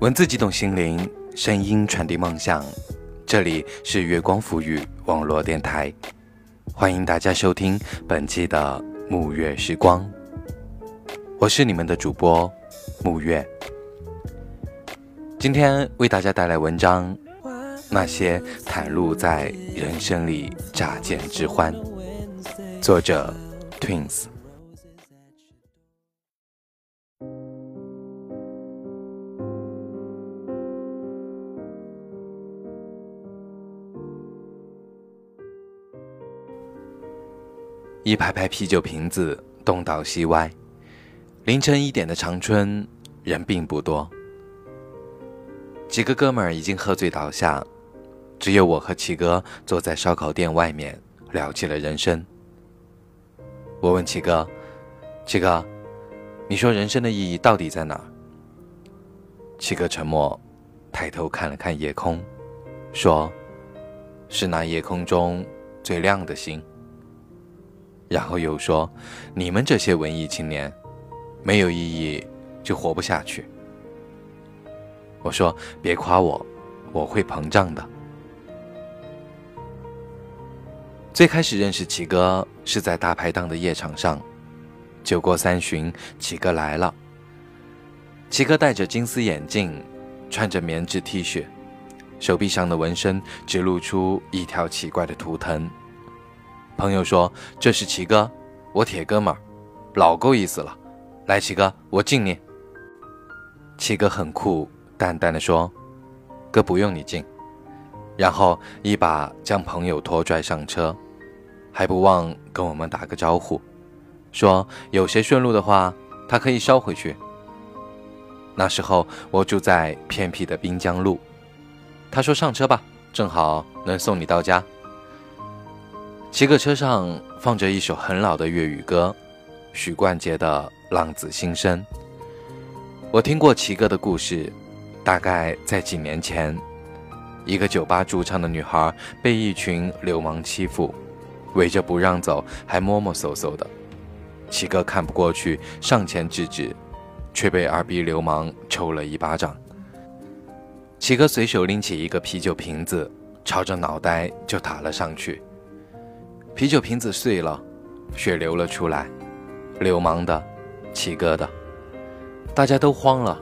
文字激动心灵，声音传递梦想。这里是月光浮语网络电台，欢迎大家收听本期的沐月时光。我是你们的主播沐月，今天为大家带来文章：那些袒露在人生里乍见之欢。作者：Twins。一排排啤酒瓶子东倒西歪，凌晨一点的长春人并不多。几个哥们儿已经喝醉倒下，只有我和齐哥坐在烧烤店外面聊起了人生。我问齐哥：“齐哥，你说人生的意义到底在哪儿？”齐哥沉默，抬头看了看夜空，说：“是那夜空中最亮的星。”然后又说：“你们这些文艺青年，没有意义就活不下去。”我说：“别夸我，我会膨胀的。”最开始认识齐哥是在大排档的夜场上，酒过三巡，齐哥来了。齐哥戴着金丝眼镜，穿着棉质 T 恤，手臂上的纹身只露出一条奇怪的图腾。朋友说：“这是齐哥，我铁哥们儿，老够意思了。来，齐哥，我敬你。”齐哥很酷，淡淡的说：“哥不用你敬。”然后一把将朋友拖拽上车，还不忘跟我们打个招呼，说有谁顺路的话，他可以捎回去。那时候我住在偏僻的滨江路，他说上车吧，正好能送你到家。七个车上放着一首很老的粤语歌，许冠杰的《浪子心声》。我听过齐哥的故事，大概在几年前，一个酒吧驻唱的女孩被一群流氓欺负，围着不让走，还摸摸搜搜的。齐哥看不过去，上前制止，却被二逼流氓抽了一巴掌。齐哥随手拎起一个啤酒瓶子，朝着脑袋就打了上去。啤酒瓶子碎了，血流了出来，流氓的，齐哥的，大家都慌了，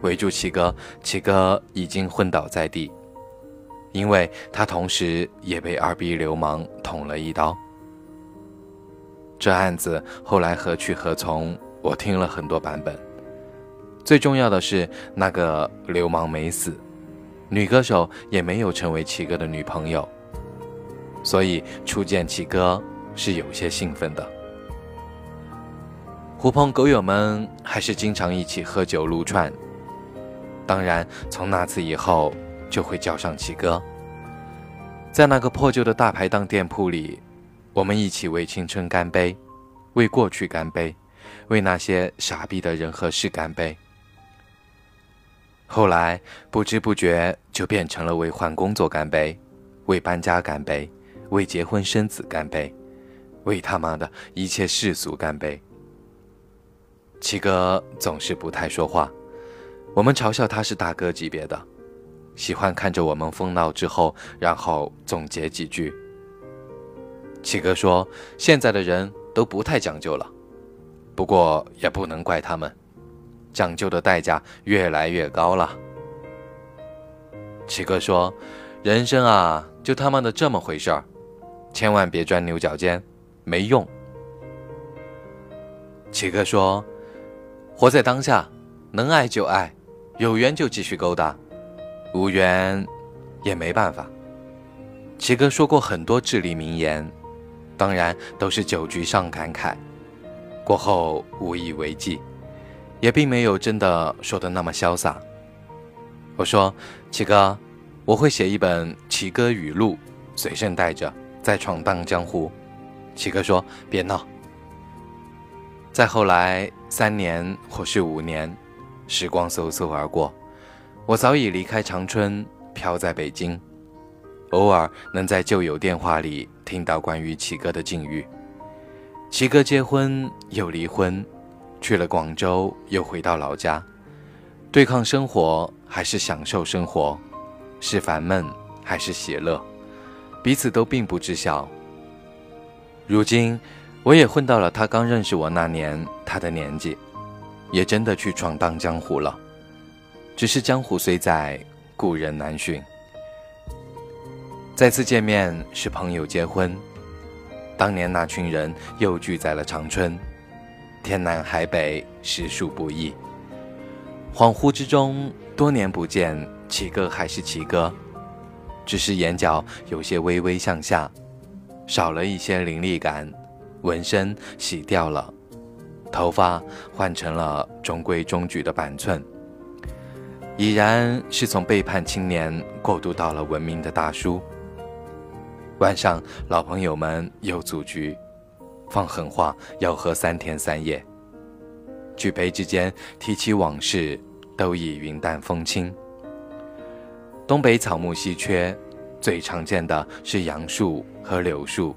围住齐哥，齐哥已经昏倒在地，因为他同时也被二逼流氓捅了一刀。这案子后来何去何从，我听了很多版本，最重要的是那个流氓没死，女歌手也没有成为齐哥的女朋友。所以初见齐哥是有些兴奋的。狐朋狗友们还是经常一起喝酒撸串。当然，从那次以后就会叫上齐哥。在那个破旧的大排档店铺里，我们一起为青春干杯，为过去干杯，为那些傻逼的人和事干杯。后来不知不觉就变成了为换工作干杯，为搬家干杯。为结婚生子干杯，为他妈的一切世俗干杯。七哥总是不太说话，我们嘲笑他是大哥级别的，喜欢看着我们疯闹之后，然后总结几句。七哥说：“现在的人都不太讲究了，不过也不能怪他们，讲究的代价越来越高了。”七哥说：“人生啊，就他妈的这么回事儿。”千万别钻牛角尖，没用。七哥说：“活在当下，能爱就爱，有缘就继续勾搭，无缘也没办法。”七哥说过很多至理名言，当然都是酒局上感慨，过后无以为继，也并没有真的说的那么潇洒。我说：“七哥，我会写一本奇哥语录，随身带着。”在闯荡江湖，七哥说：“别闹。”再后来三年或是五年，时光嗖嗖而过，我早已离开长春，飘在北京。偶尔能在旧友电话里听到关于七哥的境遇：七哥结婚又离婚，去了广州又回到老家，对抗生活，还是享受生活，是烦闷还是喜乐，彼此都并不知晓。如今，我也混到了他刚认识我那年他的年纪，也真的去闯荡江湖了。只是江湖虽在，故人难寻。再次见面是朋友结婚，当年那群人又聚在了长春，天南海北，实属不易。恍惚之中，多年不见，齐哥还是齐哥，只是眼角有些微微向下，少了一些凌厉感，纹身洗掉了，头发换成了中规中矩的板寸，已然是从背叛青年过渡到了文明的大叔。晚上，老朋友们又组局，放狠话要喝三天三夜。举杯之间提起往事，都已云淡风轻。东北草木稀缺，最常见的是杨树和柳树，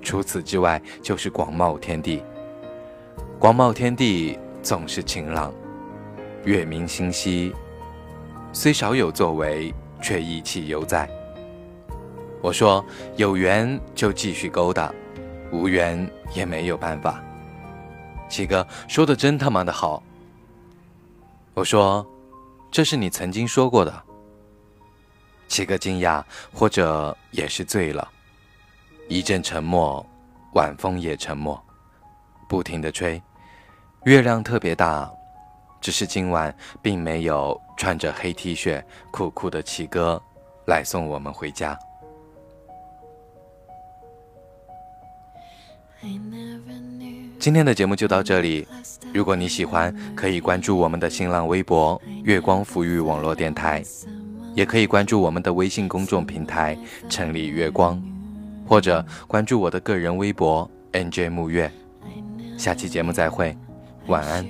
除此之外就是广袤天地。广袤天地总是晴朗，月明星稀，虽少有作为，却意气犹在。我说有缘就继续勾搭，无缘也没有办法。七哥说的真他妈的好。我说，这是你曾经说过的。七哥惊讶，或者也是醉了。一阵沉默，晚风也沉默，不停的吹。月亮特别大，只是今晚并没有穿着黑 T 恤酷酷的七哥来送我们回家。今天的节目就到这里。如果你喜欢，可以关注我们的新浪微博“月光抚育网络电台”，也可以关注我们的微信公众平台“城里月光”，或者关注我的个人微博 “nj 木月”。下期节目再会，晚安。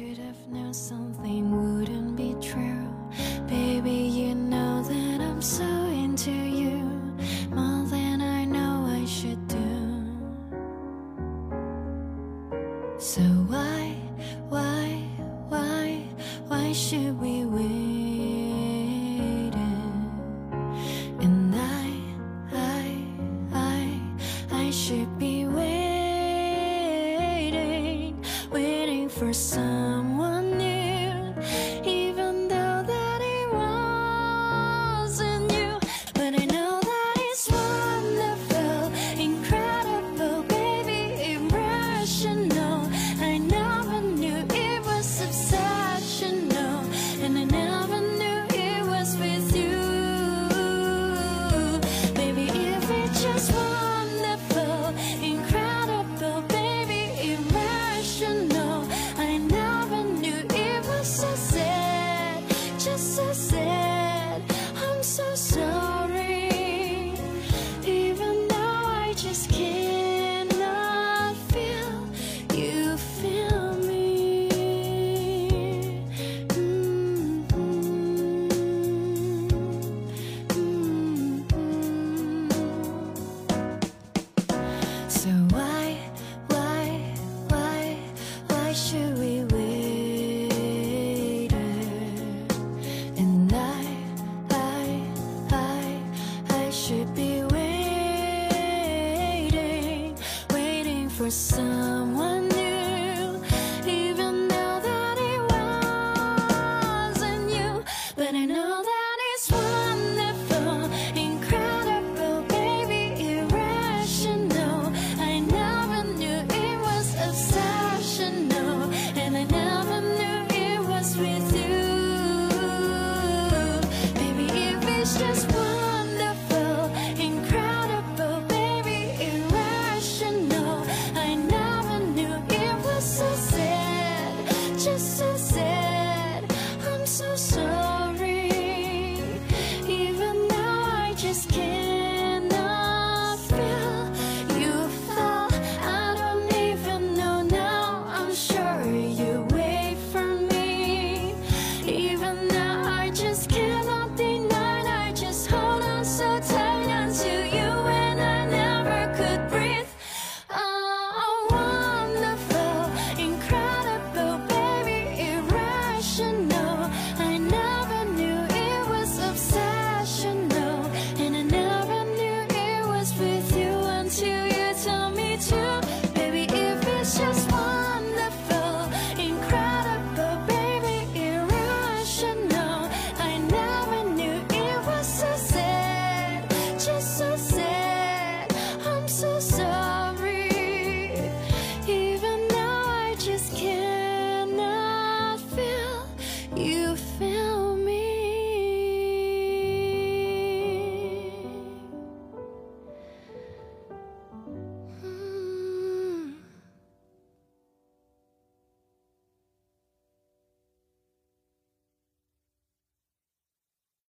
for someone were so